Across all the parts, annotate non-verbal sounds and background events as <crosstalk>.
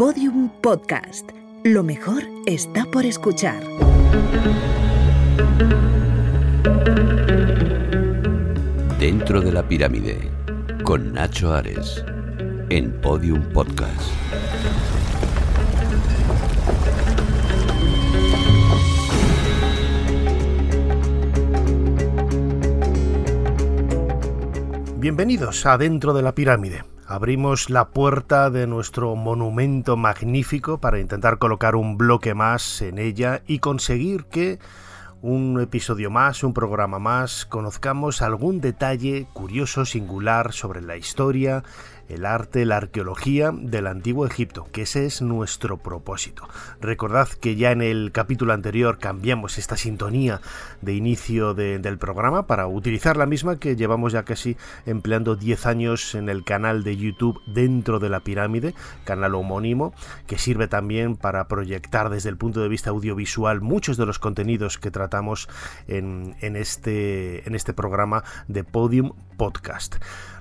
Podium Podcast. Lo mejor está por escuchar. Dentro de la pirámide, con Nacho Ares, en Podium Podcast. Bienvenidos a Dentro de la Pirámide. Abrimos la puerta de nuestro monumento magnífico para intentar colocar un bloque más en ella y conseguir que un episodio más, un programa más, conozcamos algún detalle curioso, singular sobre la historia, el arte, la arqueología del antiguo Egipto, que ese es nuestro propósito. Recordad que ya en el capítulo anterior cambiamos esta sintonía de inicio del programa para utilizar la misma que llevamos ya casi empleando 10 años en el canal de YouTube dentro de la pirámide, canal homónimo, que sirve también para proyectar desde el punto de vista audiovisual muchos de los contenidos que tratamos en, este, en este programa de Podium Podcast.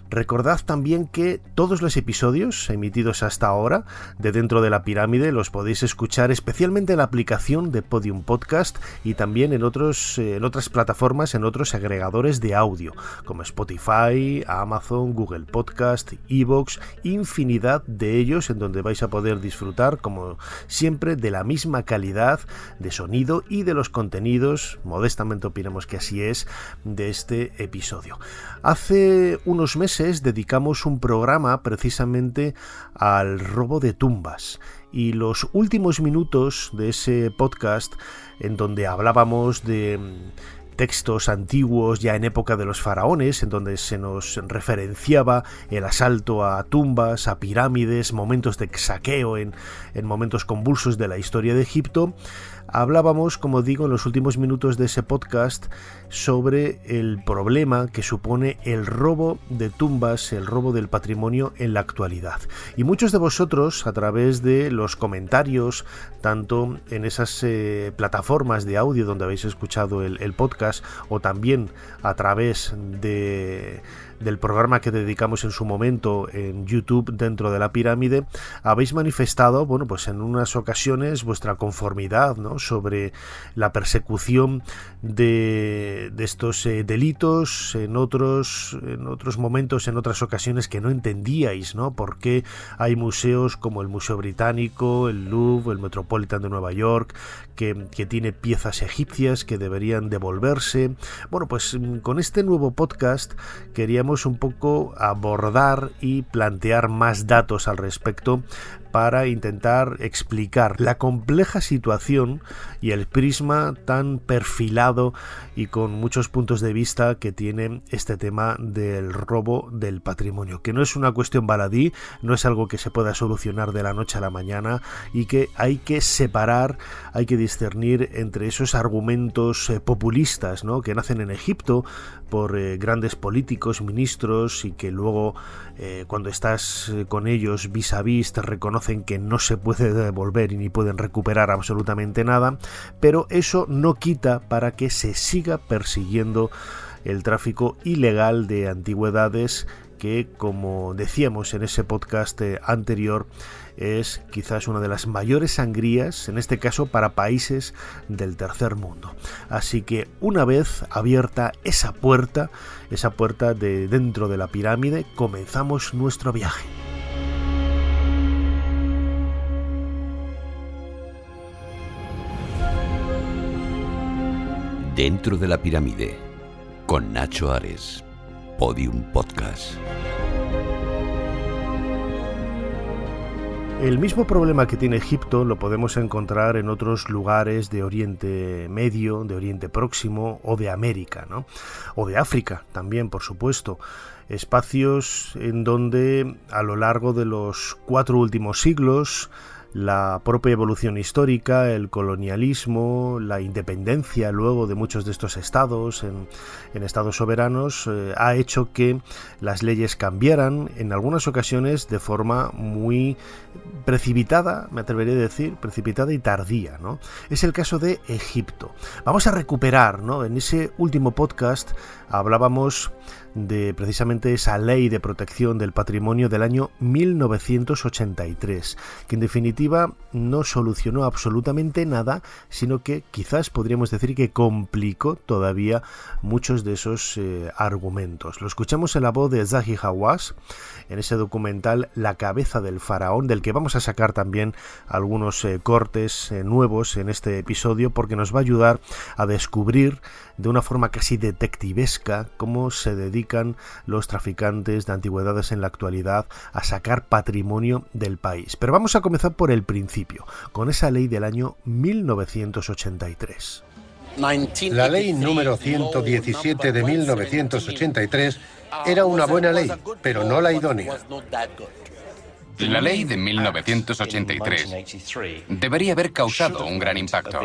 Recordad también que todos los episodios emitidos hasta ahora de Dentro de la Pirámide los podéis escuchar especialmente en la aplicación de Podium Podcast y también en, otros, eh, en otras plataformas, en otros agregadores de audio, como Spotify, Amazon, Google Podcast, Evox, infinidad de ellos en donde vais a poder disfrutar, como siempre, de la misma calidad de sonido y de los contenidos, modestamente opinamos que así es, de este episodio. Hace unos meses dedicamos un programa precisamente al robo de tumbas. Y los últimos minutos de ese podcast en donde hablábamos de mm, textos antiguos ya en época de los faraones, en donde se nos referenciaba el asalto a tumbas, a pirámides, momentos de saqueo en, en momentos convulsos de la historia de Egipto, hablábamos, como digo, en los últimos minutos de ese podcast sobre el problema que supone el robo de tumbas, el robo del patrimonio en la actualidad. Y muchos de vosotros, a través de los comentarios, tanto en esas eh, plataformas de audio donde habéis escuchado el podcast, o también a través de del programa que dedicamos en su momento en YouTube dentro de la pirámide, habéis manifestado, bueno, pues en unas ocasiones vuestra conformidad, ¿no? sobre la persecución de, de estos eh, delitos, en otros, en otros momentos, en otras ocasiones que no entendíais, ¿no? Por qué hay museos como el Museo Británico, el Louvre, el Metropolitan de Nueva York, que, tiene piezas egipcias que deberían devolverse. Bueno, pues con este nuevo podcast queríamos un poco abordar y plantear más datos al respecto para intentar explicar la compleja situación y el prisma tan perfilado y con muchos puntos de vista que tiene este tema del robo del patrimonio, que no es una cuestión baladí, no es algo que se pueda solucionar de la noche a la mañana y que hay que separar, hay que discernir entre esos argumentos eh, populistas ¿no? que nacen en Egipto por eh, grandes políticos, ministros y que luego eh, cuando estás con ellos vis a vis te reconocen que no se puede devolver y ni pueden recuperar absolutamente nada, pero eso no quita para que se siga persiguiendo el tráfico ilegal de antigüedades que, como decíamos en ese podcast eh, anterior, es quizás una de las mayores sangrías, en este caso para países del tercer mundo. Así que una vez abierta esa puerta, esa puerta de dentro de la pirámide, comenzamos nuestro viaje. Dentro de la pirámide, con Nacho Ares, Podium Podcast. El mismo problema que tiene Egipto lo podemos encontrar en otros lugares de Oriente Medio, de Oriente Próximo o de América, ¿no? O de África también, por supuesto. Espacios en donde a lo largo de los cuatro últimos siglos la propia evolución histórica, el colonialismo, la independencia luego de muchos de estos estados en, estados soberanos eh, ha hecho que las leyes cambiaran en algunas ocasiones de forma muy precipitada, me atrevería a decir, precipitada y tardía. ¿no? Es el caso de Egipto. Vamos a recuperar, ¿no? en ese último podcast hablábamos de precisamente esa ley de protección del patrimonio del año 1983, que en definitiva no solucionó absolutamente nada, sino que quizás podríamos decir que complicó todavía muchos de esos eh, argumentos. Lo escuchamos en la voz de Zahi Hawass en ese documental La cabeza del faraón, del que vamos a sacar también algunos eh, cortes eh, nuevos en este episodio, porque nos va a ayudar a descubrir de una forma casi detectivesca cómo se dedican los traficantes de antigüedades en la actualidad a sacar patrimonio del país. Pero vamos a comenzar por el principio, con esa ley del año 1983. La ley número 117 de 1983 era una buena ley, pero no la idónea. La ley de 1983 debería haber causado un gran impacto,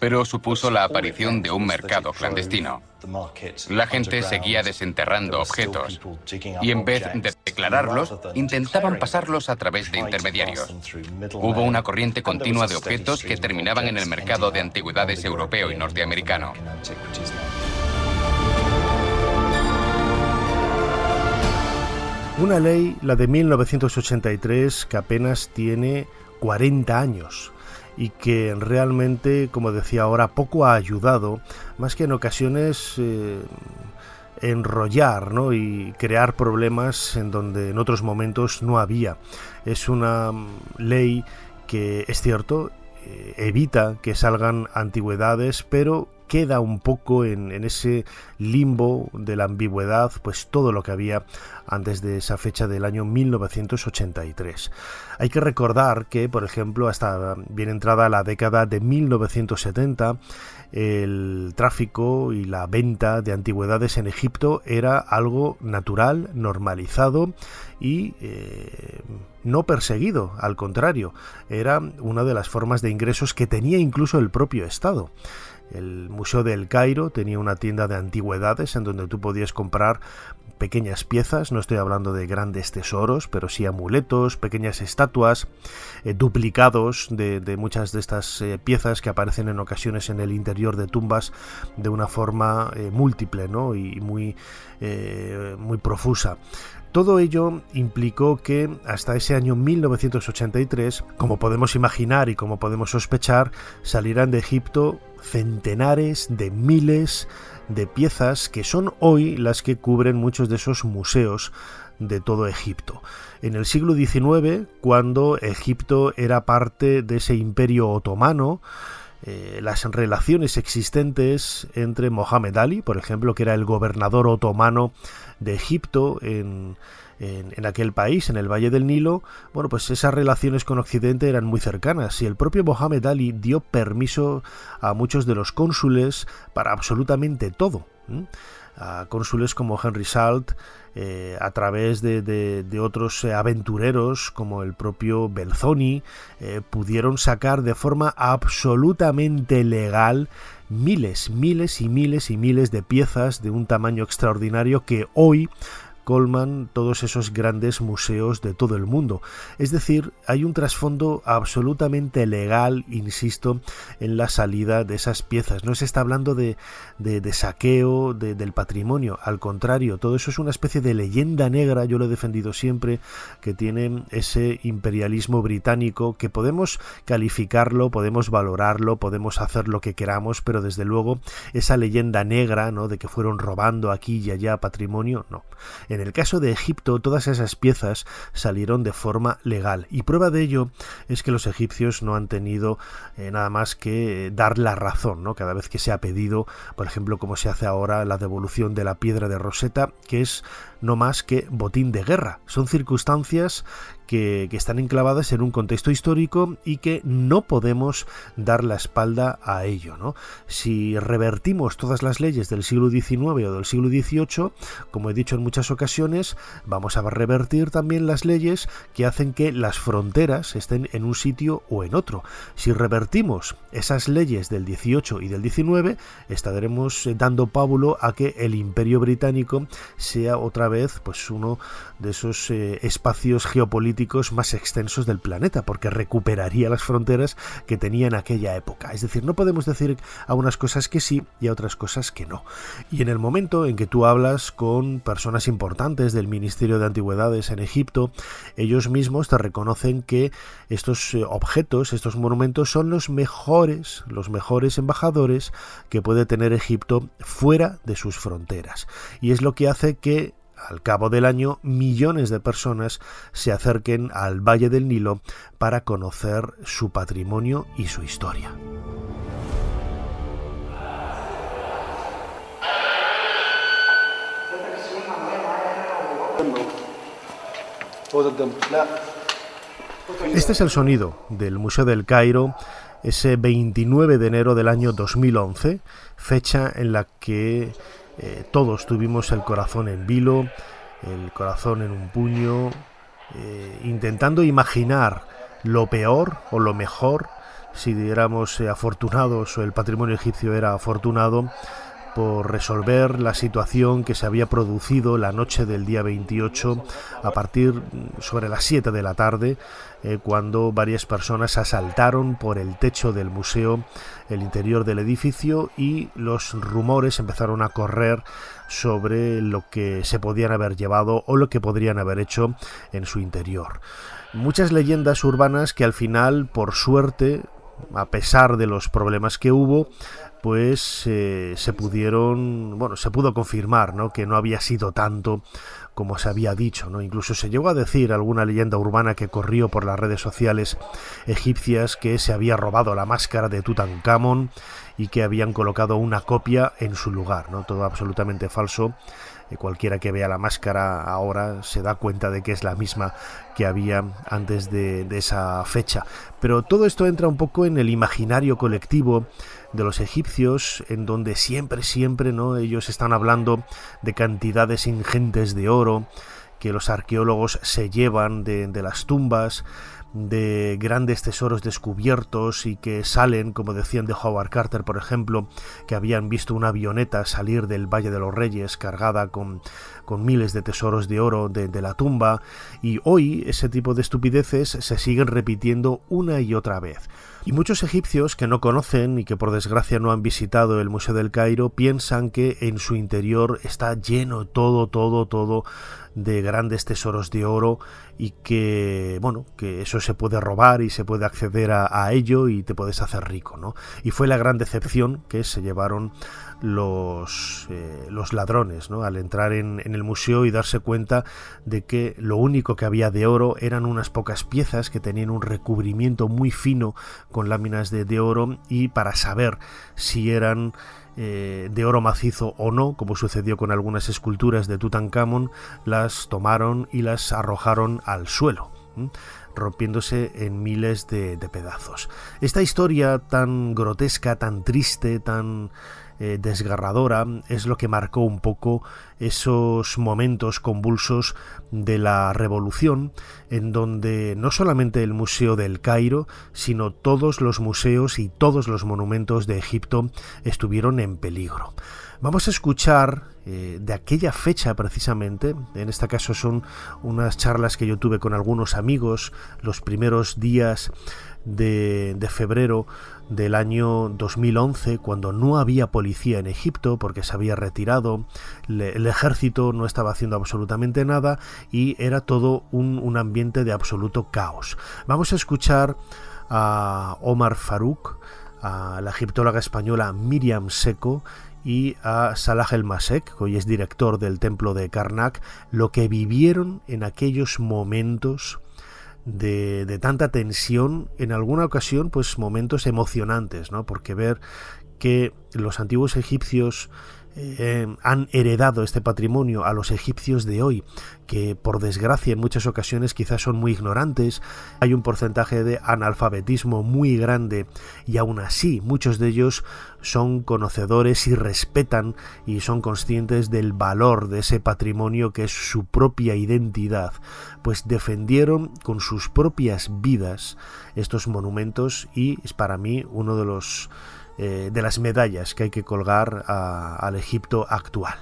pero supuso la aparición de un mercado clandestino. La gente seguía desenterrando objetos y en vez de declararlos, intentaban pasarlos a través de intermediarios. Hubo una corriente continua de objetos que terminaban en el mercado de antigüedades europeo y norteamericano. Una ley, la de 1983, que apenas tiene 40 años y que realmente, como decía ahora, poco ha ayudado, más que en ocasiones eh, enrollar ¿no? y crear problemas en donde en otros momentos no había. Es una mm, ley que, es cierto, eh, evita que salgan antigüedades, pero queda un poco en, ese limbo de la ambigüedad, pues todo lo que había antes de esa fecha del año 1983. Hay que recordar que, por ejemplo, hasta bien entrada la década de 1970, el tráfico y la venta de antigüedades en Egipto era algo natural, normalizado y eh, no perseguido, al contrario, era una de las formas de ingresos que tenía incluso el propio Estado. El Museo del Cairo tenía una tienda de antigüedades en donde tú podías comprar pequeñas piezas, no estoy hablando de grandes tesoros, pero sí amuletos, pequeñas estatuas, eh, duplicados de, muchas de estas eh, piezas que aparecen en ocasiones en el interior de tumbas de una forma eh, múltiple ¿no? y muy, muy profusa. Todo ello implicó que hasta ese año 1983, como podemos imaginar y como podemos sospechar, salieran de Egipto centenares de miles de piezas que son hoy las que cubren muchos de esos museos de todo Egipto. En el siglo XIX, cuando Egipto era parte de ese imperio otomano, eh, las relaciones existentes entre Mohamed Ali, por ejemplo, que era el gobernador otomano de Egipto en, en, aquel país, en el Valle del Nilo, bueno, pues esas relaciones con Occidente eran muy cercanas y el propio Mohamed Ali dio permiso a muchos de los cónsules para absolutamente todo. A cónsules como Henry Salt, eh, a través de, otros eh, aventureros como el propio Belzoni, eh, pudieron sacar de forma absolutamente legal miles, miles y miles y miles de piezas de un tamaño extraordinario que hoy colman todos esos grandes museos de todo el mundo. Es decir, hay un trasfondo absolutamente legal, insisto, en la salida de esas piezas. No se está hablando de, de, saqueo del patrimonio, al contrario, todo eso es una especie de leyenda negra, yo lo he defendido siempre, que tiene ese imperialismo británico que podemos calificarlo, podemos valorarlo, podemos hacer lo que queramos, pero desde luego esa leyenda negra, ¿no? de que fueron robando aquí y allá patrimonio, no. En el caso de Egipto, todas esas piezas salieron de forma legal y prueba de ello es que los egipcios no han tenido eh, nada más que dar la razón, ¿no? Cada vez que se ha pedido, por ejemplo, como se hace ahora la devolución de la piedra de Rosetta, que es no más que botín de guerra. Son circunstancias que, están enclavadas en un contexto histórico y que no podemos dar la espalda a ello. ¿no? Si revertimos todas las leyes del siglo XIX o del siglo XVIII, como he dicho en muchas ocasiones, vamos a revertir también las leyes que hacen que las fronteras estén en un sitio o en otro. Si revertimos esas leyes del XVIII y del XIX, estaremos dando pábulo a que el imperio británico sea otra vez pues uno de esos eh, espacios geopolíticos más extensos del planeta, porque recuperaría las fronteras que tenía en aquella época. Es decir, no podemos decir a unas cosas que sí y a otras cosas que no. Y en el momento en que tú hablas con personas importantes del Ministerio de Antigüedades en Egipto, ellos mismos te reconocen que estos eh, objetos, estos monumentos son los mejores, los mejores embajadores que puede tener Egipto fuera de sus fronteras. Y es lo que hace que al cabo del año millones de personas se acerquen al Valle del Nilo para conocer su patrimonio y su historia. Este es el sonido del Museo del Cairo ese 29 de enero del año 2011, fecha en la que eh, todos tuvimos el corazón en vilo, el corazón en un puño, eh, intentando imaginar lo peor o lo mejor, si éramos eh, afortunados o el patrimonio egipcio era afortunado, por resolver la situación que se había producido la noche del día 28 a partir mm, sobre las 7 de la tarde eh, cuando varias personas asaltaron por el techo del museo el interior del edificio y los rumores empezaron a correr sobre lo que se podían haber llevado o lo que podrían haber hecho en su interior. Muchas leyendas urbanas que al final, por suerte, a pesar de los problemas que hubo, pues se pudieron, bueno, se pudo confirmar, ¿no? Que no había sido tanto como se había dicho, ¿no? Incluso se llegó a decir alguna leyenda urbana que corrió por las redes sociales egipcias que se había robado la máscara de Tutankamón y que habían colocado una copia en su lugar, ¿no? Todo absolutamente falso. Eh, cualquiera que vea la máscara ahora se da cuenta de que es la misma que había antes de, de esa fecha. Pero todo esto entra un poco en el imaginario colectivo de los egipcios, en donde siempre, siempre, ¿no? Ellos están hablando de cantidades ingentes de oro que los arqueólogos se llevan de, de las tumbas, de grandes tesoros descubiertos y que salen, como decían de Howard Carter, por ejemplo, que habían visto una avioneta salir del Valle de los Reyes cargada con, con miles de tesoros de oro de, de, la tumba, y hoy ese tipo de estupideces se siguen repitiendo una y otra vez. Y muchos egipcios que no conocen y que por desgracia no han visitado el Museo del Cairo piensan que en su interior está lleno todo, todo, todo de grandes tesoros de oro y que, bueno, que eso se puede robar y se puede acceder a, ello y te puedes hacer rico, ¿no? Y fue la gran decepción que se llevaron los, eh, los ladrones ¿no? al entrar en, el museo y darse cuenta de que lo único que había de oro eran unas pocas piezas que tenían un recubrimiento muy fino con láminas de, de oro y para saber si eran eh, de oro macizo o no, como sucedió con algunas esculturas de Tutankamón, las tomaron y las arrojaron al suelo rompiéndose en miles de, de, pedazos. Esta historia tan grotesca, tan triste, tan eh, desgarradora es lo que marcó un poco esos momentos convulsos de la revolución en donde no solamente el Museo del Cairo, sino todos los museos y todos los monumentos de Egipto estuvieron en peligro. Vamos a escuchar eh, de aquella fecha precisamente, en este caso son unas charlas que yo tuve con algunos amigos los primeros días de, de febrero del año 2011, cuando no había policía en Egipto porque se había retirado, el ejército no estaba haciendo absolutamente nada y era todo un, un ambiente de absoluto caos. Vamos a escuchar a Omar Farouk, a la egiptóloga española Miriam Seco y a Salah El Masek, que hoy es director del templo de Karnak, lo que vivieron en aquellos momentos de, tanta tensión, en alguna ocasión, pues momentos emocionantes, ¿no? Porque ver que los antiguos egipcios eh, han heredado este patrimonio a los egipcios de hoy, que por desgracia en muchas ocasiones quizás son muy ignorantes, hay un porcentaje de analfabetismo muy grande y aún así muchos de ellos son conocedores y respetan y son conscientes del valor de ese patrimonio que es su propia identidad, pues defendieron con sus propias vidas estos monumentos y es para mí uno de los eh, de las medallas que hay que colgar al Egipto actual.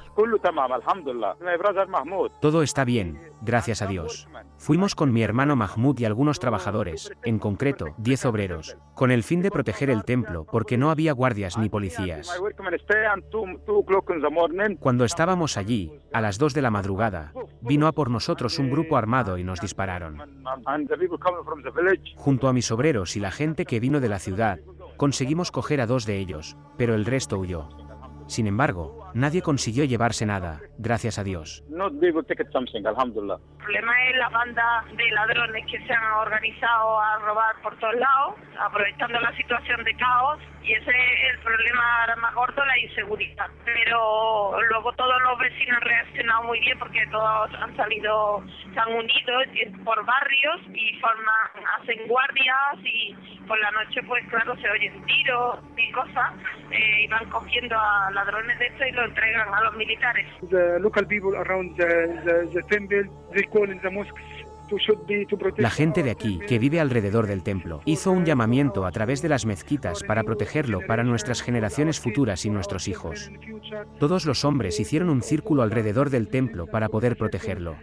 Todo está bien, gracias a Dios. Fuimos con mi hermano Mahmoud y algunos trabajadores, en concreto, 10 obreros, con el fin de proteger el templo porque no había guardias ni policías. Cuando estábamos allí, a las 2 de la madrugada, vino a por nosotros un grupo armado y nos dispararon. Junto a mis obreros y la gente que vino de la ciudad, conseguimos coger a dos de ellos, pero el resto huyó. Sin embargo, nadie consiguió llevarse nada, gracias a Dios. El problema es la banda de ladrones que se han organizado a robar por todos lados, aprovechando la situación de caos, y ese es el problema más gordo, la inseguridad. Pero luego todos los vecinos han reaccionado muy bien porque todos han salido, se han unido por barrios y forman, hacen guardias y por la noche pues claro se oyen tiros y cosas eh, y van cogiendo a ladrones de esto y lo entregan a los militares. La gente de aquí, que vive alrededor del templo, hizo un llamamiento a través de las mezquitas para protegerlo para nuestras generaciones futuras y nuestros hijos. Todos los hombres hicieron un círculo alrededor del templo para poder protegerlo.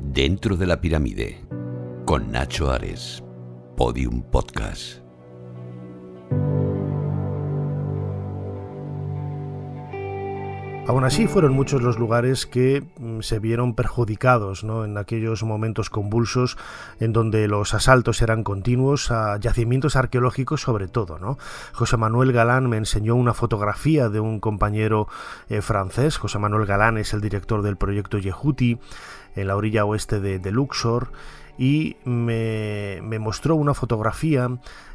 Dentro de la pirámide, con Nacho Ares, Podium Podcast. Aún así fueron muchos los lugares que mm, se vieron perjudicados ¿no? en aquellos momentos convulsos en donde los asaltos eran continuos a yacimientos arqueológicos sobre todo. ¿no? José Manuel Galán me enseñó una fotografía de un compañero eh, francés. José Manuel Galán es el director del proyecto Yehuti en la orilla oeste de, Luxor y me, mostró una fotografía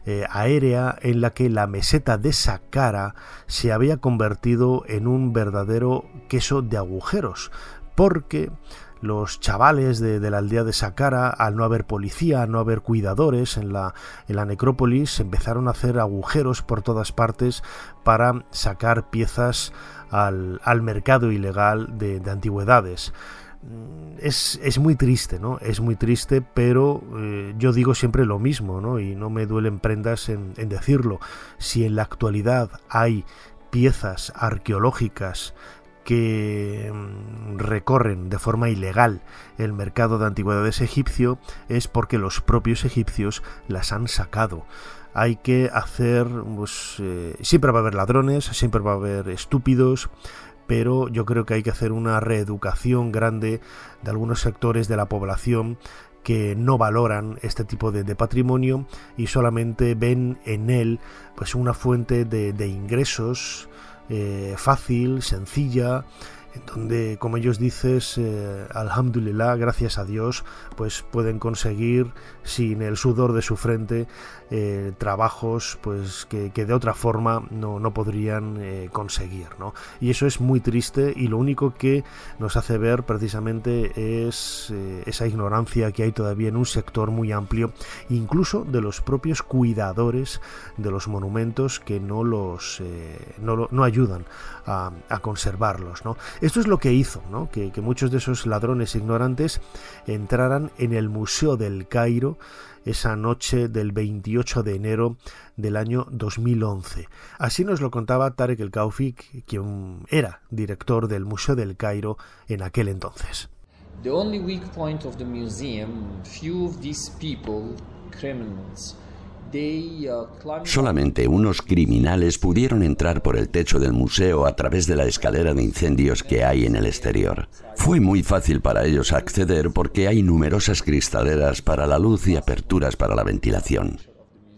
eh, aérea en la que la meseta de Saqqara se había convertido en un verdadero queso de agujeros, porque los chavales de, la aldea de Saqqara, al no haber policía, al no haber cuidadores en la, en la necrópolis, empezaron a hacer agujeros por todas partes para sacar piezas al, mercado ilegal de antigüedades. Mm, es, muy triste, ¿no? Es muy triste, pero eh, yo digo siempre lo mismo, ¿no? Y no me duelen prendas en, decirlo. Si en la actualidad hay piezas arqueológicas que mm, recorren de forma ilegal el mercado de antigüedades egipcio es porque los propios egipcios las han sacado. Hay que hacer, pues, eh, siempre va a haber ladrones, siempre va a haber estúpidos, pero yo creo que hay que hacer una reeducación grande de algunos sectores de la población que no valoran este tipo de, patrimonio y solamente ven en él pues una fuente de, ingresos eh, fácil, sencilla, donde, como ellos dices, eh, alhamdulillah, gracias a Dios, pues pueden conseguir sin el sudor de su frente eh, trabajos pues que, de otra forma no, no podrían eh, conseguir ¿no? y eso es muy triste y lo único que nos hace ver precisamente es eh, esa ignorancia que hay todavía en un sector muy amplio incluso de los propios cuidadores de los monumentos que no los no, no, ayudan a, a conservarlos ¿no? esto es lo que hizo que, que muchos de esos ladrones ignorantes entraran en el Museo del Cairo esa noche del 28 de enero del año 2011. Así nos lo contaba Tarek El Kaufik, quien era director del Museo del Cairo en aquel entonces. The only weak point of the museum, few of these people, criminals, Uh, Solamente unos criminales pudieron entrar por el techo del museo a través de la escalera de incendios que hay en el exterior. Fue muy fácil para ellos acceder porque hay numerosas cristaleras para la luz y aperturas para la ventilación.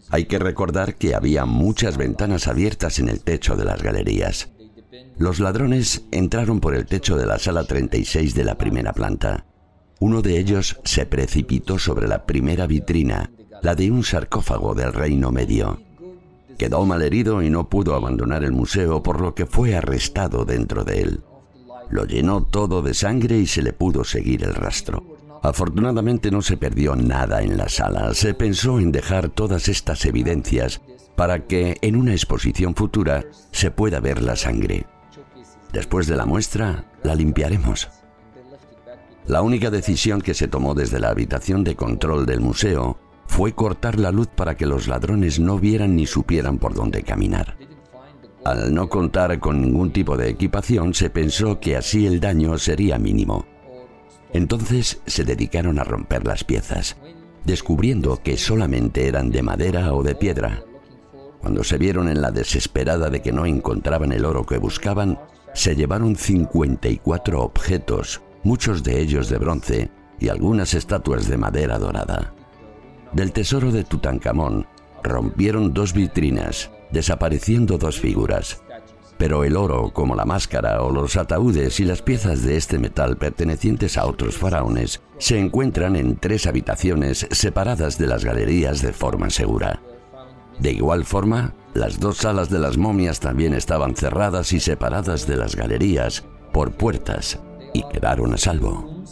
Hay que recordar que había muchas ventanas abiertas en el techo de las galerías. Los ladrones entraron por el techo de la sala 36 de la primera planta. Uno de ellos se precipitó sobre la primera vitrina, la de un sarcófago del Reino Medio. Quedó malherido y no pudo abandonar el museo, por lo que fue arrestado dentro de él. Lo llenó todo de sangre y se le pudo seguir el rastro. Afortunadamente no se perdió nada en la sala. Se pensó en dejar todas estas evidencias para que en una exposición futura se pueda ver la sangre. Después de la muestra, la limpiaremos. La única decisión que se tomó desde la habitación de control del museo fue cortar la luz para que los ladrones no vieran ni supieran por dónde caminar. Al no contar con ningún tipo de equipación, se pensó que así el daño sería mínimo. Entonces se dedicaron a romper las piezas, descubriendo que solamente eran de madera o de piedra. Cuando se vieron en la desesperada de que no encontraban el oro que buscaban, se llevaron 54 objetos, muchos de ellos de bronce y algunas estatuas de madera dorada. Del tesoro de Tutankamón rompieron dos vitrinas, desapareciendo dos figuras. Pero el oro, como la máscara o los ataúdes y las piezas de este metal pertenecientes a otros faraones, se encuentran en tres habitaciones separadas de las galerías de forma segura. De igual forma, las dos salas de las momias también estaban cerradas y separadas de las galerías por puertas y quedaron a salvo.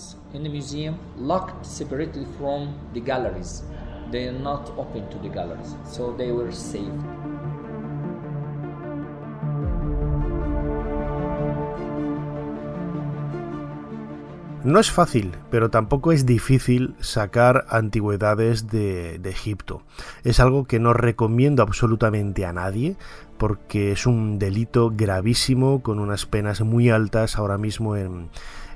No es fácil, pero tampoco es difícil sacar antigüedades de, Egipto. Es algo que no recomiendo absolutamente a nadie porque es un delito gravísimo con unas penas muy altas ahora mismo en,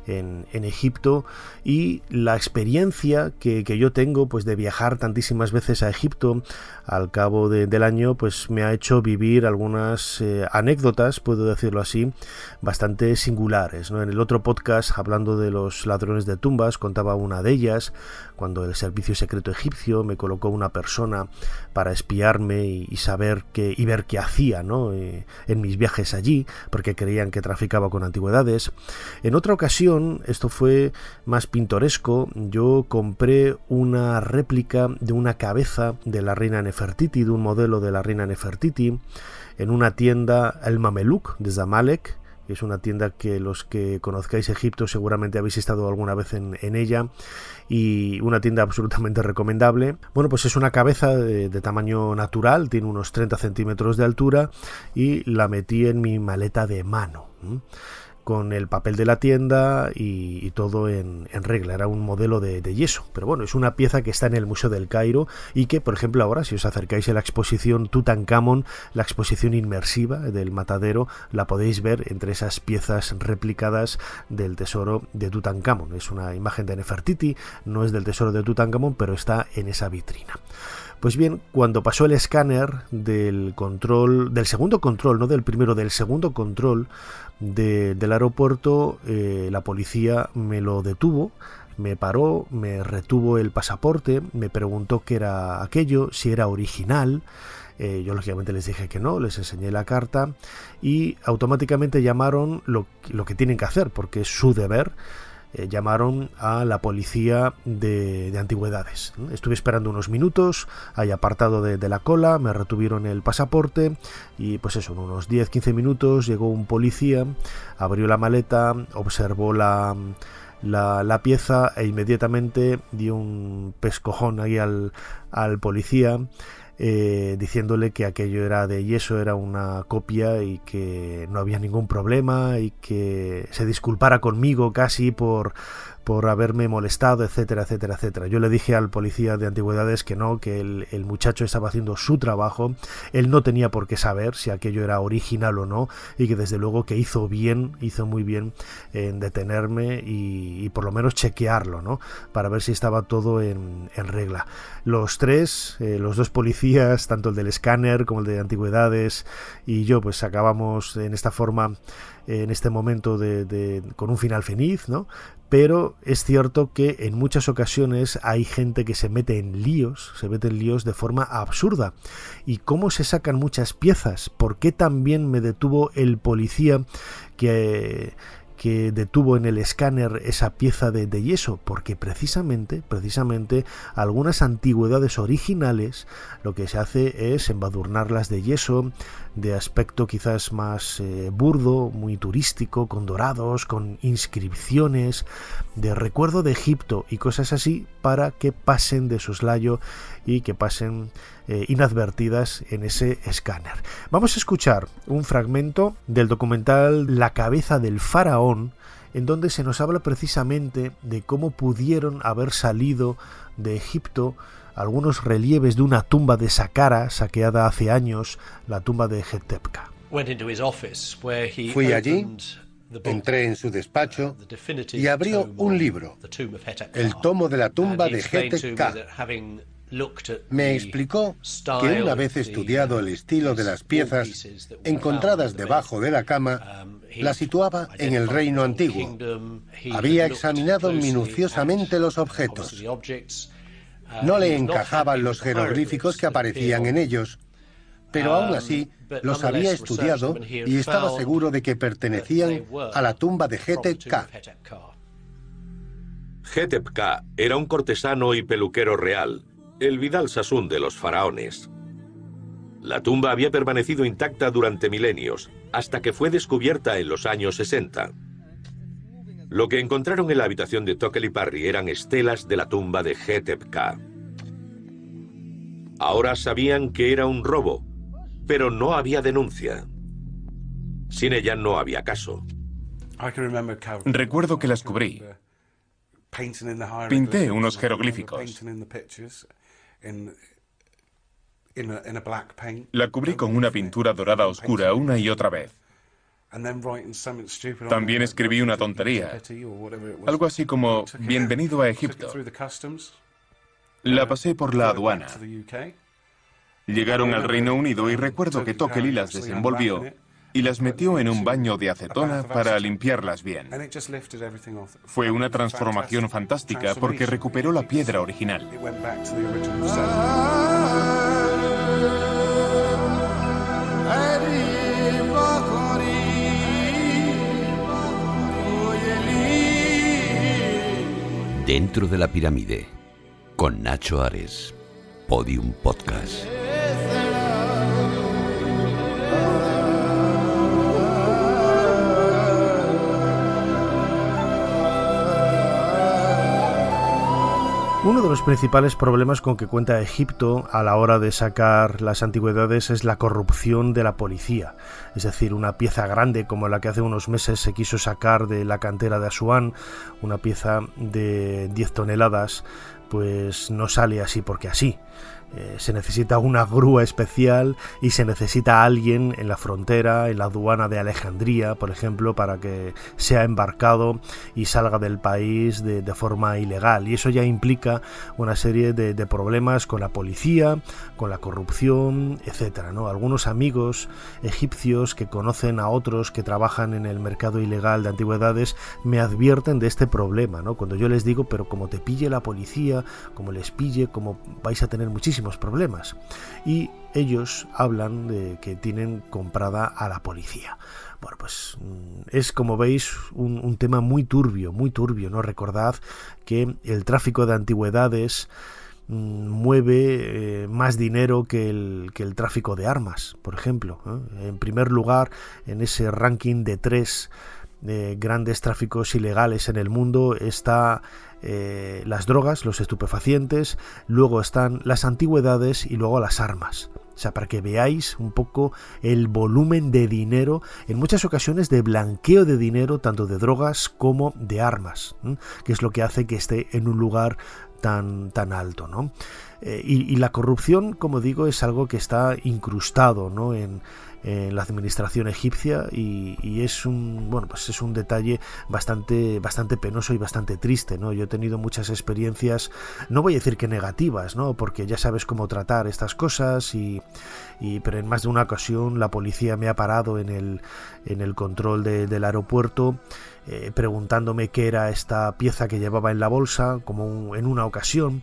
en, Egipto y la experiencia que, yo tengo pues de viajar tantísimas veces a Egipto al cabo del año pues me ha hecho vivir algunas eh, anécdotas puedo decirlo así bastante singulares ¿no? en el otro podcast hablando de los ladrones de tumbas contaba una de ellas cuando el servicio secreto egipcio me colocó una persona para espiarme y, saber qué y ver qué hacía ¿no? Eh, en mis viajes allí porque creían que traficaba con antigüedades en otra ocasión esto fue más pintoresco, yo compré una réplica de una cabeza de la reina Nefertiti, de un modelo de la reina Nefertiti, en una tienda El Mameluk de Zamalek, que es una tienda que los que conozcáis Egipto seguramente habéis estado alguna vez en, ella y una tienda absolutamente recomendable. Bueno, pues es una cabeza de, tamaño natural, tiene unos 30 centímetros de altura y la metí en mi maleta de mano con el papel de la tienda y, todo en, regla. Era un modelo de, yeso. Pero bueno, es una pieza que está en el Museo del Cairo y que, por ejemplo, ahora, si os acercáis a la exposición Tutankamón, la exposición inmersiva del matadero, la podéis ver entre esas piezas replicadas del tesoro de Tutankamón. Es una imagen de Nefertiti, no es del tesoro de Tutankamón, pero está en esa vitrina. Pues bien, cuando pasó el escáner del control, del segundo control, no del primero, del segundo control del aeropuerto, eh, la policía me lo detuvo, me paró, me retuvo el pasaporte, me preguntó qué era aquello, si era original. Eh, yo lógicamente les dije que no, les enseñé la carta y automáticamente llamaron lo, lo que tienen que hacer, porque es su deber eh, llamaron a la policía de, antigüedades. Estuve esperando unos minutos, hay apartado de, la cola, me retuvieron el pasaporte y pues eso, en unos 10-15 minutos llegó un policía, abrió la maleta, observó la, la, pieza e inmediatamente dio un pescojón ahí al, al policía eh, diciéndole que aquello era de yeso, era una copia y que no había ningún problema y que se disculpara conmigo casi por por haberme molestado, etcétera, etcétera, etcétera. Yo le dije al policía de antigüedades que no, que el, muchacho estaba haciendo su trabajo, él no tenía por qué saber si aquello era original o no, y que desde luego que hizo bien, hizo muy bien en detenerme y, por lo menos chequearlo, ¿no? Para ver si estaba todo en, regla. Los tres, eh, los dos policías, tanto el del escáner como el de antigüedades y yo, pues acabamos en esta forma en este momento de, con un final feliz, ¿no? Pero es cierto que en muchas ocasiones hay gente que se mete en líos, se mete en líos de forma absurda. ¿Y cómo se sacan muchas piezas? ¿Por qué también me detuvo el policía que que detuvo en el escáner esa pieza de, yeso, porque precisamente, precisamente, algunas antigüedades originales lo que se hace es embadurnarlas de yeso, de aspecto quizás más eh, burdo, muy turístico, con dorados, con inscripciones, de recuerdo de Egipto y cosas así, para que pasen de soslayo y que pasen eh, inadvertidas en ese escáner. Vamos a escuchar un fragmento del documental La cabeza del faraón, en donde se nos habla precisamente de cómo pudieron haber salido de Egipto algunos relieves de una tumba de Saqqara saqueada hace años, la tumba de Hetepka. Fui allí, entré en su despacho y abrió un libro, el tomo de la tumba de Hetepka. Me explicó que una vez estudiado el estilo de las piezas encontradas debajo de la cama, um, la situaba en el reino antiguo. Había examinado minuciosamente los objetos. Uh, no le encajaban los jeroglíficos que aparecían en ellos, pero aún um, así los había estudiado y estaba seguro de que pertenecían a la tumba de Hetep-K. Hetep-K era un cortesano y peluquero real el Vidal Sassoon de los faraones. La tumba había permanecido intacta durante milenios, hasta que fue descubierta en los años 60. Lo que encontraron en la habitación de Tokely Parry eran estelas de la tumba de Hetep-K. Ahora sabían que era un robo, pero no había denuncia. Sin ella no había caso. Recuerdo que las cubrí. Pinté unos jeroglíficos. La cubrí con una pintura dorada oscura una y otra vez. También escribí una tontería, algo así como Bienvenido a Egipto. La pasé por la aduana. Llegaron al Reino Unido y recuerdo que Tokely las desenvolvió y las metió en un baño de acetona para limpiarlas bien. Fue una transformación fantástica porque recuperó la piedra original. Dentro de la pirámide, con Nacho Ares, Podium Podcast. Uno de los principales problemas con que cuenta Egipto a la hora de sacar las antigüedades es la corrupción de la policía. Es decir, una pieza grande como la que hace unos meses se quiso sacar de la cantera de Asuán, una pieza de 10 toneladas, pues no sale así porque así. Eh, se necesita una grúa especial y se necesita alguien en la frontera, en la aduana de Alejandría, por ejemplo, para que sea embarcado y salga del país de, forma ilegal. Y eso ya implica una serie de, problemas con la policía, con la corrupción, etcétera. ¿no? Algunos amigos egipcios que conocen a otros que trabajan en el mercado ilegal de antigüedades me advierten de este problema. ¿no? Cuando yo les digo, pero como te pille la policía, como les pille, como vais a tener muchísimo problemas. Y ellos hablan de que tienen comprada a la policía. Bueno, pues mm, es como veis un, tema muy turbio, muy turbio, ¿no? Recordad que el tráfico de antigüedades mm, mueve eh, más dinero que el, que el, tráfico de armas, por ejemplo. En primer lugar, en ese ranking de tres grandes tráficos ilegales en el mundo está eh, las drogas, los estupefacientes, luego están las antigüedades y luego las armas. O sea, para que veáis un poco el volumen de dinero, en muchas ocasiones de blanqueo de dinero, tanto de drogas como de armas, que es lo que hace que esté en un lugar tan, tan alto. ¿no? Eh, y, y, la corrupción, como digo, es algo que está incrustado ¿no? en, en la administración egipcia y, es un bueno pues es un detalle bastante bastante penoso y bastante triste no yo he tenido muchas experiencias no voy a decir que negativas no porque ya sabes cómo tratar estas cosas y, pero en más de una ocasión la policía me ha parado en el en el control del aeropuerto eh, preguntándome qué era esta pieza que llevaba en la bolsa como en una ocasión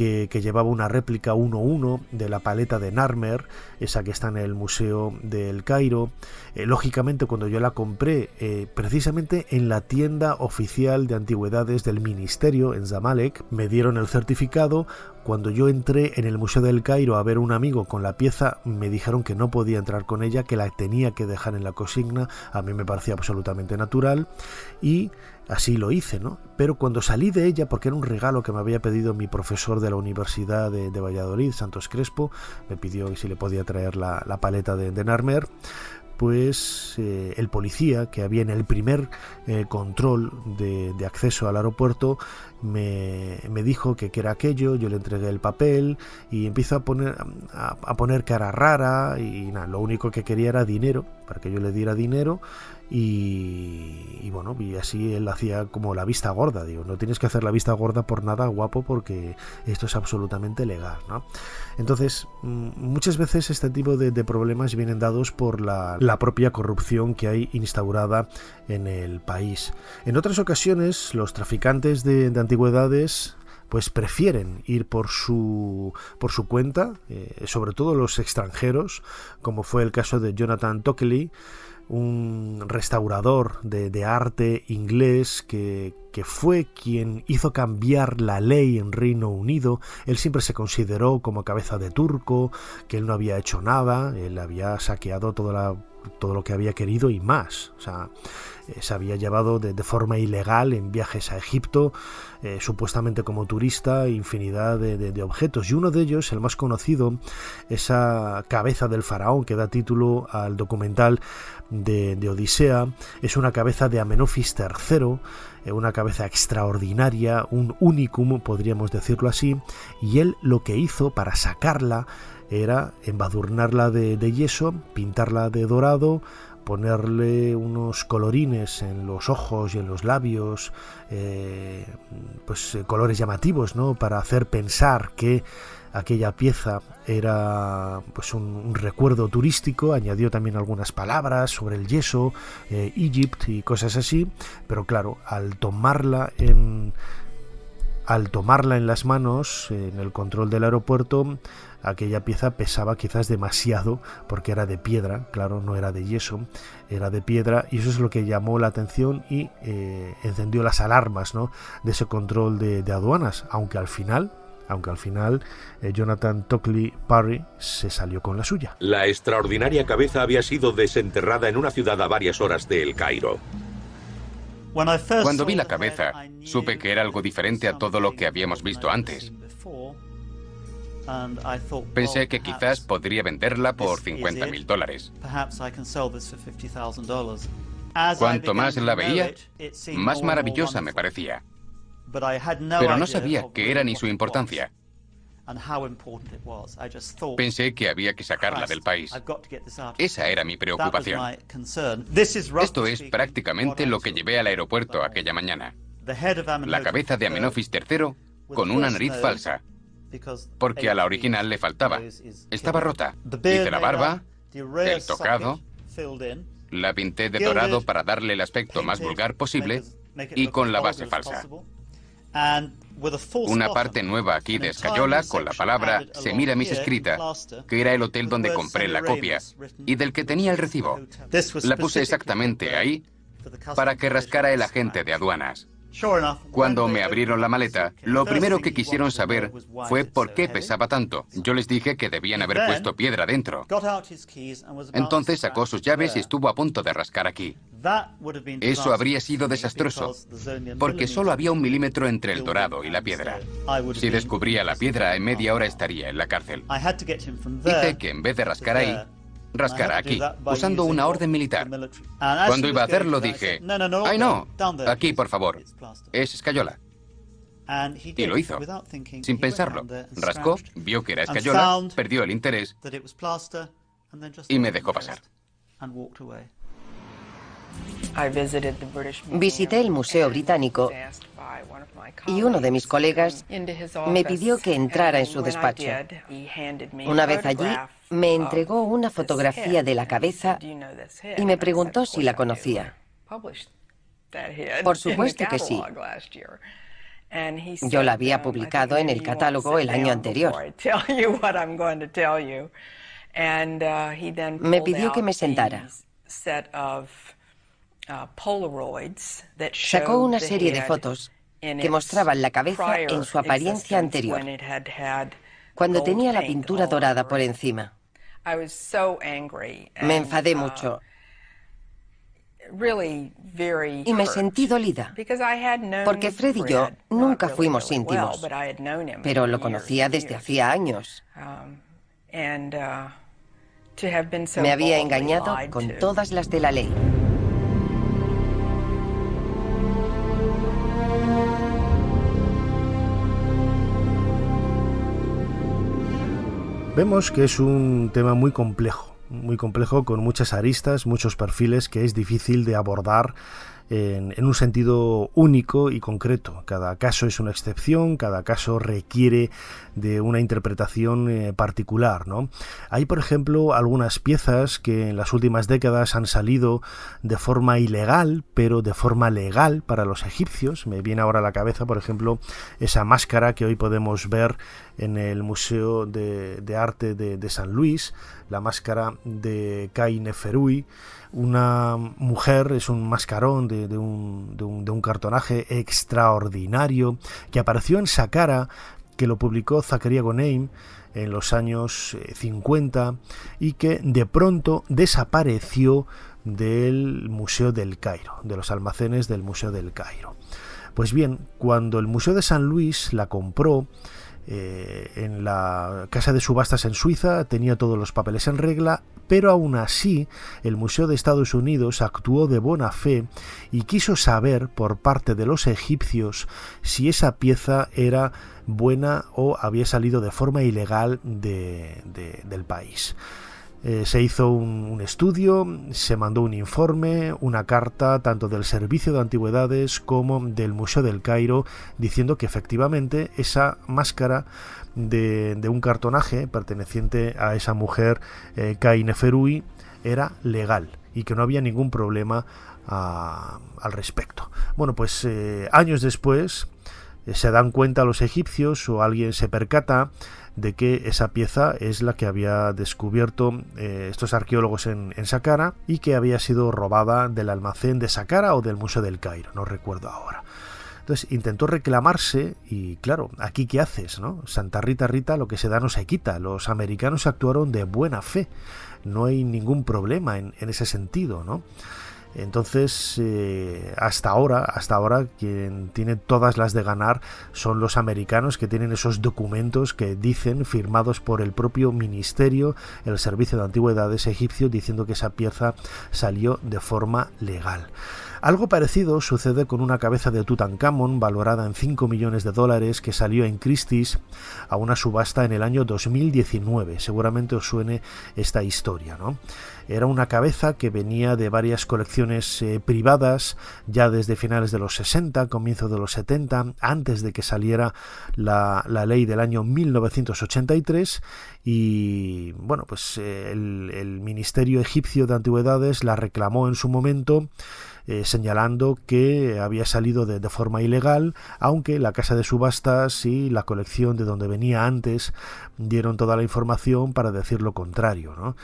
que, llevaba una réplica 1-1 de la paleta de Narmer, esa que está en el Museo del Cairo. Eh, lógicamente, cuando yo la compré, eh, precisamente en la tienda oficial de antigüedades del Ministerio en Zamalek, me dieron el certificado. Cuando yo entré en el Museo del Cairo a ver un amigo con la pieza, me dijeron que no podía entrar con ella, que la tenía que dejar en la consigna. A mí me parecía absolutamente natural y así lo hice, ¿no? Pero cuando salí de ella, porque era un regalo que me había pedido mi profesor de la Universidad de, Valladolid, Santos Crespo, me pidió si le podía traer la, paleta de, de Narmer, pues eh, el policía que había en el primer eh, control de, acceso al aeropuerto me, dijo que, era aquello, yo le entregué el papel y empiezo a poner, a, poner cara rara y nada, lo único que quería era dinero, para que yo le diera dinero y, bueno, y así él hacía como la vista gorda, digo, no tienes que hacer la vista gorda por nada guapo porque esto es absolutamente legal. Entonces, mm, muchas veces este tipo de, problemas vienen dados por la, propia corrupción que hay instaurada en el país. En otras ocasiones, los traficantes de, antigüedades pues prefieren ir por su, por su cuenta, eh, sobre todo los extranjeros, como fue el caso de Jonathan Tockley, un restaurador de, arte inglés que, que, fue quien hizo cambiar la ley en Reino Unido. Él siempre se consideró como cabeza de turco, que él no había hecho nada, él había saqueado todo, la, todo lo que había querido y más. O sea, eh, se había llevado de, forma ilegal en viajes a Egipto, eh, supuestamente como turista, infinidad de, objetos. Y uno de ellos, el más conocido, esa cabeza del faraón que da título al documental de, Odisea, es una cabeza de Amenofis III, eh, una cabeza extraordinaria, un unicum, podríamos decirlo así, y él lo que hizo para sacarla era embadurnarla de yeso, pintarla de dorado, ponerle unos colorines en los ojos y en los labios, eh, pues eh, colores llamativos, ¿no? Para hacer pensar que aquella pieza era pues un, recuerdo turístico, añadió también algunas palabras sobre el yeso, eh, y cosas así, pero claro, al tomarla en al tomarla en las manos en el control del aeropuerto aquella pieza pesaba quizás demasiado porque era de piedra, claro, no era de yeso, era de piedra y eso es lo que llamó la atención y eh, encendió las alarmas ¿no? de ese control de, aduanas, aunque al final aunque al final eh, Jonathan Tockley Parry se salió con la suya. La extraordinaria cabeza había sido desenterrada en una ciudad a varias horas de El Cairo. Cuando vi la cabeza, supe que era algo diferente a todo lo que habíamos visto antes. Pensé que quizás podría venderla por 50 mil dólares. Cuanto más la veía, más maravillosa me parecía. Pero no sabía qué era ni su importancia. Pensé que había que sacarla del país. Esa era mi preocupación. Esto es prácticamente lo que llevé al aeropuerto aquella mañana. La cabeza de Amenofis III con una nariz falsa porque a la original le faltaba. Estaba rota. Hice la barba, el tocado, la pinté de dorado para darle el aspecto más vulgar posible y con la base falsa. Una parte nueva aquí de Escayola con la palabra Semiramis escrita, que era el hotel donde compré la copia y del que tenía el recibo. La puse exactamente ahí para que rascara el agente de aduanas. Cuando me abrieron la maleta, lo primero que quisieron saber fue por qué pesaba tanto. Yo les dije que debían haber puesto piedra dentro. Entonces sacó sus llaves y estuvo a punto de rascar aquí. Eso habría sido desastroso, porque solo había un milímetro entre el dorado y la piedra. Si descubría la piedra, en media hora estaría en la cárcel. Hice que en vez de rascar ahí, rascar aquí, usando una orden militar. Cuando iba a hacerlo dije, ¡ay no! Aquí, por favor. Es escayola. Y lo hizo, sin pensarlo. Rascó, vio que era escayola, perdió el interés y me dejó pasar. Visité el Museo Británico y uno de mis colegas me pidió que entrara en su despacho. Una vez allí, me entregó una fotografía de la cabeza y me preguntó si la conocía. Por supuesto que sí. Yo la había publicado en el catálogo el año anterior. <laughs> Me pidió que me sentara. Sacó una serie de fotos que mostraban la cabeza en su apariencia anterior, cuando tenía la pintura dorada por encima. Me enfadé uh, mucho y me sentí dolida, porque Fred y yo nunca fuimos íntimos, pero lo conocía desde hacía años. Um, uh, me había engañado con todas las de la ley. Vemos que es un tema muy complejo muy complejo, con muchas aristas, muchos perfiles que es difícil de abordar en, un sentido único y concreto. Cada caso es una excepción, cada caso requiere de una interpretación eh, particular. ¿no? Hay, por ejemplo, algunas piezas que en las últimas décadas han salido de forma ilegal, pero de forma legal para los egipcios. Me viene ahora a la cabeza, por ejemplo, esa máscara que hoy podemos ver en el Museo de, Arte de, San Luis, la máscara de Kai Neferui una mujer, es un mascarón de, un, de, un, cartonaje extraordinario que apareció en Saqqara, que lo publicó Zacarías Goneim en los años 50 eh, y que de pronto desapareció del Museo del Cairo, de los almacenes del Museo del Cairo. Pues bien, cuando el Museo de San Luis la compró, eh, en la casa de subastas en Suiza, tenía todos los papeles en regla, pero aún así el Museo de Estados Unidos actuó de buena fe y quiso saber por parte de los egipcios si esa pieza era buena o había salido de forma ilegal del país. Eh, se hizo un, estudio, se mandó un informe, una carta tanto del Servicio de Antigüedades como del Museo del Cairo diciendo que efectivamente esa máscara de, un cartonaje perteneciente a esa mujer eh, Neferui era legal y que no había ningún problema al respecto. Bueno, pues eh, años después eh, se dan cuenta los egipcios o alguien se percata de que esa pieza es la que había descubierto eh, estos arqueólogos en, en Saqqara y que había sido robada del almacén de Saqqara o del Museo del Cairo, no recuerdo ahora. Entonces intentó reclamarse y claro, aquí qué haces, ¿no? Santa Rita Rita lo que se da no se quita. Los americanos actuaron de buena fe. No hay ningún problema en, en ese sentido, ¿no? Entonces, eh, hasta ahora, hasta ahora, quien tiene todas las de ganar son los americanos que tienen esos documentos que dicen, firmados por el propio ministerio, el Servicio de Antigüedades egipcio, diciendo que esa pieza salió de forma legal. Algo parecido sucede con una cabeza de Tutankamón valorada en 5 millones de dólares que salió en Christie's a una subasta en el año 2019. Seguramente os suene esta historia, ¿no? Era una cabeza que venía de varias colecciones eh, privadas ya desde finales de los 60, comienzo de los 70, antes de que saliera la, ley del año 1983 y bueno, pues eh, el, el Ministerio Egipcio de Antigüedades la reclamó en su momento eh, señalando que había salido de, forma ilegal, aunque la casa de subastas y la colección de donde venía antes dieron toda la información para decir lo contrario. ¿no?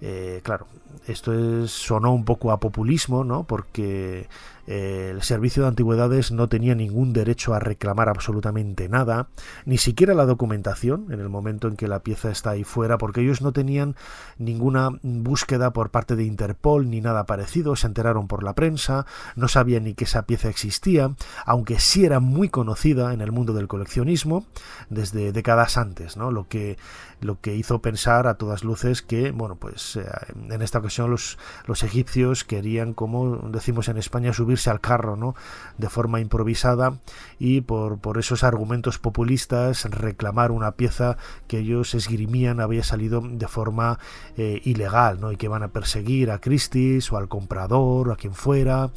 Eh, claro, esto es, sonó un poco a populismo, ¿no? porque el servicio de antigüedades no tenía ningún derecho a reclamar absolutamente nada, ni siquiera la documentación en el momento en que la pieza está ahí fuera, porque ellos no tenían ninguna búsqueda por parte de Interpol ni nada parecido, se enteraron por la prensa, no sabían ni que esa pieza existía, aunque sí era muy conocida en el mundo del coleccionismo desde décadas antes, ¿no? Lo que lo que hizo pensar a todas luces que, bueno, pues eh, en esta ocasión los, los egipcios querían, como decimos en España, subir al carro, ¿no? De forma improvisada y por, por esos argumentos populistas reclamar una pieza que ellos esgrimían había salido de forma eh, ilegal, ¿no? Y que van a perseguir a Christie's o al comprador o a quien fuera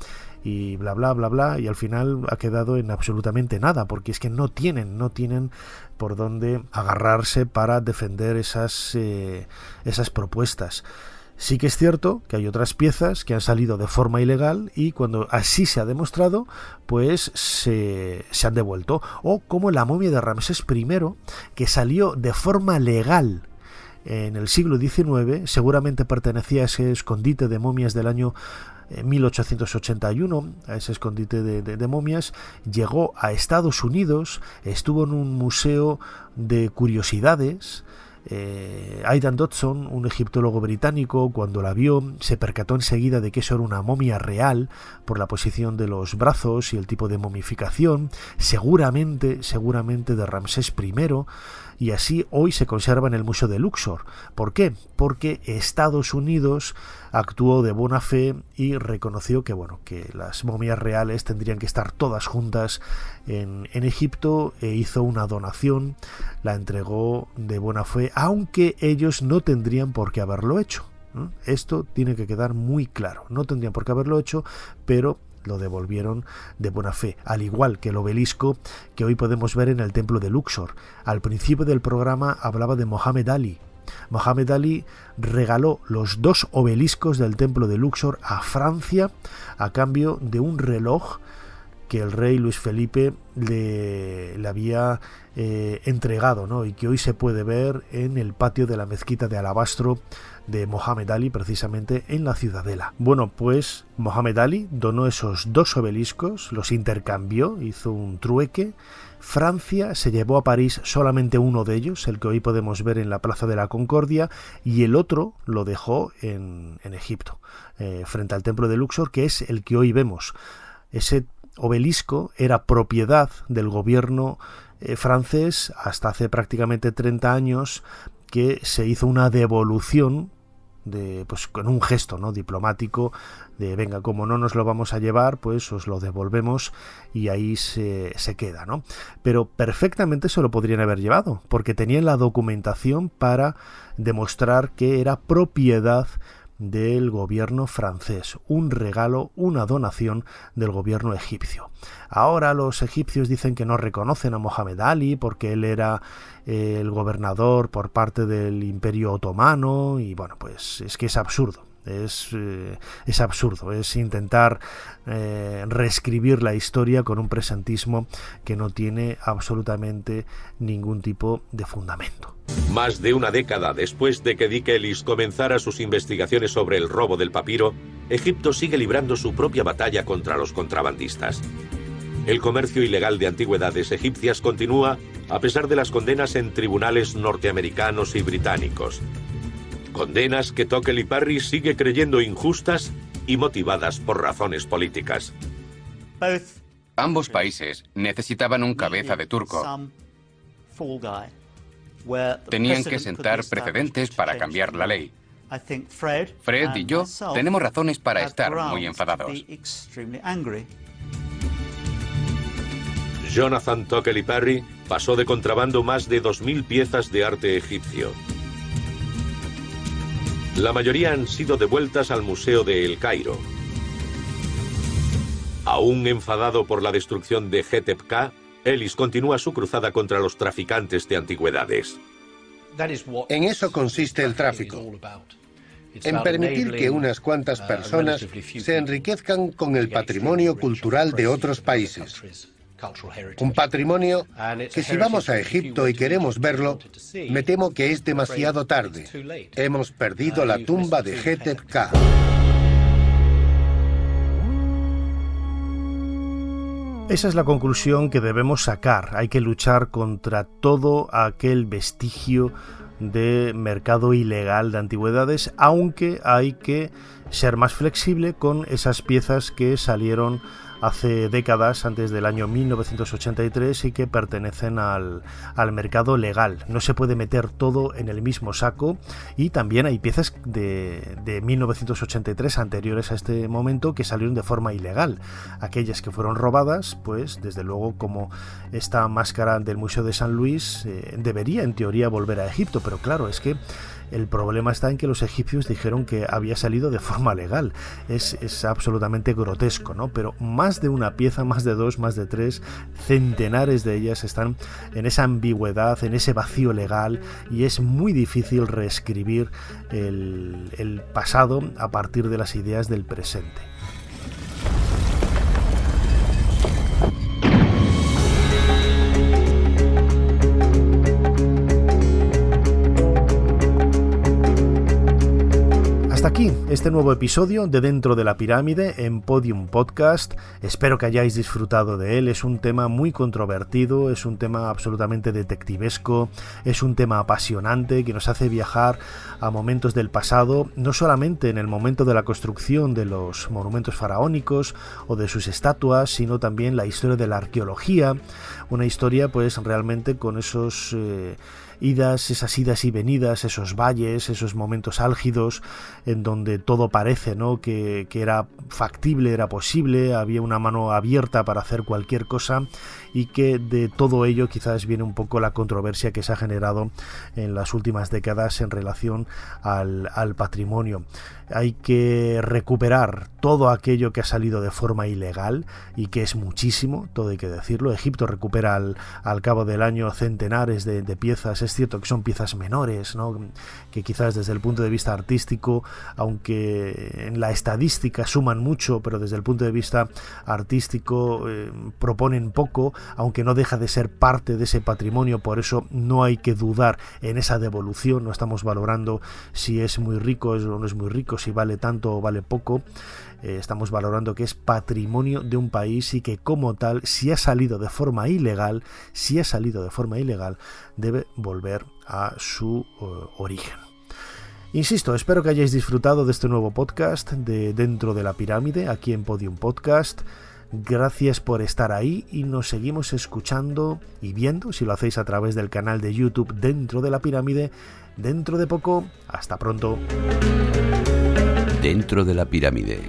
y bla bla bla bla y al final ha quedado en absolutamente nada porque es que no tienen no tienen por dónde agarrarse para defender esas eh, esas propuestas Sí que es cierto que hay otras piezas que han salido de forma ilegal y cuando así se ha demostrado, pues se, han devuelto. O como la momia de Ramsés I, que salió de forma legal en el siglo XIX, seguramente pertenecía a ese escondite de momias del año 1881, eh, a ese escondite de, momias, llegó a Estados Unidos, estuvo en un museo de curiosidades, eh, Aidan Dodson, un egiptólogo británico, cuando la vio, se percató enseguida de que eso era una momia real por la posición de los brazos y el tipo de momificación, seguramente, seguramente de Ramsés I, y así hoy se conserva en el Museo de Luxor. ¿Por qué? Porque Estados Unidos actuó de buena fe y reconoció que bueno que las momias reales tendrían que estar todas juntas en, en Egipto e hizo una donación, la entregó de buena fe, aunque ellos no tendrían por qué haberlo hecho. Esto tiene que quedar muy claro. No tendrían por qué haberlo hecho, pero lo devolvieron de buena fe, al igual que el obelisco que hoy podemos ver en el templo de Luxor. Al principio del programa hablaba de Mohamed Ali. Mohamed Ali regaló los dos obeliscos del templo de Luxor a Francia a cambio de un reloj que el rey Luis Felipe le, había eh, entregado ¿no? y que hoy se puede ver en el patio de la mezquita de Alabastro de Mohamed Ali precisamente en la ciudadela. Bueno, pues Mohamed Ali donó esos dos obeliscos, los intercambió, hizo un trueque. Francia se llevó a París solamente uno de ellos, el que hoy podemos ver en la Plaza de la Concordia, y el otro lo dejó en, Egipto, eh, frente al templo de Luxor, que es el que hoy vemos. Ese obelisco era propiedad del gobierno eh, francés hasta hace prácticamente 30 años que se hizo una devolución de, pues con un gesto no diplomático de venga como no nos lo vamos a llevar pues os lo devolvemos y ahí se, se queda no pero perfectamente se lo podrían haber llevado porque tenían la documentación para demostrar que era propiedad del gobierno francés, un regalo, una donación del gobierno egipcio. Ahora los egipcios dicen que no reconocen a Mohamed Ali porque él era eh, el gobernador por parte del imperio otomano y bueno, pues es que es absurdo. Es, eh, es, absurdo, es intentar eh, reescribir la historia con un presentismo que no tiene absolutamente ningún tipo de fundamento. Más de una década después de que Dick Ellis comenzara sus investigaciones sobre el robo del papiro, Egipto sigue librando su propia batalla contra los contrabandistas. El comercio ilegal de antigüedades egipcias continúa a pesar de las condenas en tribunales norteamericanos y británicos. Condenas que Tokel y Parry sigue creyendo injustas y motivadas por razones políticas. Ambos países necesitaban un cabeza de turco Tenían que sentar precedentes para cambiar la ley. Fred y yo tenemos razones para estar muy enfadados. Jonathan Tockley Perry pasó de contrabando más de 2.000 piezas de arte egipcio. La mayoría han sido devueltas al Museo de El Cairo. Aún enfadado por la destrucción de Hetep Ellis continúa su cruzada contra los traficantes de antigüedades. En eso consiste el tráfico. En permitir que unas cuantas personas se enriquezcan con el patrimonio cultural de otros países. Un patrimonio que si vamos a Egipto y queremos verlo, me temo que es demasiado tarde. Hemos perdido la tumba de Hetep Esa es la conclusión que debemos sacar. Hay que luchar contra todo aquel vestigio de mercado ilegal de antigüedades, aunque hay que ser más flexible con esas piezas que salieron hace décadas, antes del año 1983, y que pertenecen al, mercado legal. No se puede meter todo en el mismo saco y también hay piezas de, de 1983 anteriores a este momento que salieron de forma ilegal. Aquellas que fueron robadas, pues desde luego como esta máscara del Museo de San Luis eh, debería en teoría volver a Egipto, pero claro, es que El problema está en que los egipcios dijeron que había salido de forma legal. Es, es absolutamente grotesco, ¿no? Pero más de una pieza, más de dos, más de tres, centenares de ellas están en esa ambigüedad, en ese vacío legal y es muy difícil reescribir el, el pasado a partir de las ideas del presente. Este nuevo episodio de Dentro de la Pirámide en Podium Podcast. Espero que hayáis disfrutado de él. Es un tema muy controvertido, es un tema absolutamente detectivesco, es un tema apasionante que nos hace viajar a momentos del pasado, no solamente en el momento de la construcción de los monumentos faraónicos o de sus estatuas, sino también la historia de la arqueología, una historia pues realmente con esos... Eh, idas, esas idas y venidas, esos valles, esos momentos álgidos en donde todo parece ¿no? que, que era factible, era posible, había una mano abierta para hacer cualquier cosa y que de todo ello quizás viene un poco la controversia que se ha generado en las últimas décadas en relación al, al patrimonio hay que recuperar todo aquello que ha salido de forma ilegal y que es muchísimo, todo hay que decirlo. Egipto recupera al, al cabo del año centenares de, piezas, es cierto que son piezas menores, ¿no? que quizás desde el punto de vista artístico, aunque en la estadística suman mucho, pero desde el punto de vista artístico eh, proponen poco, aunque no deja de ser parte de ese patrimonio, por eso no hay que dudar en esa devolución, no estamos valorando si es muy rico o no es muy rico, si vale tanto o vale poco. Eh, estamos valorando que es patrimonio de un país y que como tal, si ha salido de forma ilegal, si ha salido de forma ilegal, debe volver a su eh, origen. Insisto, espero que hayáis disfrutado de este nuevo podcast de Dentro de la Pirámide, aquí en Podium Podcast. Gracias por estar ahí y nos seguimos escuchando y viendo, si lo hacéis a través del canal de YouTube Dentro de la Pirámide, dentro de poco. Hasta pronto. Dentro de la pirámide,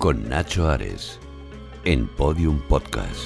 con Nacho Ares, en Podium Podcast.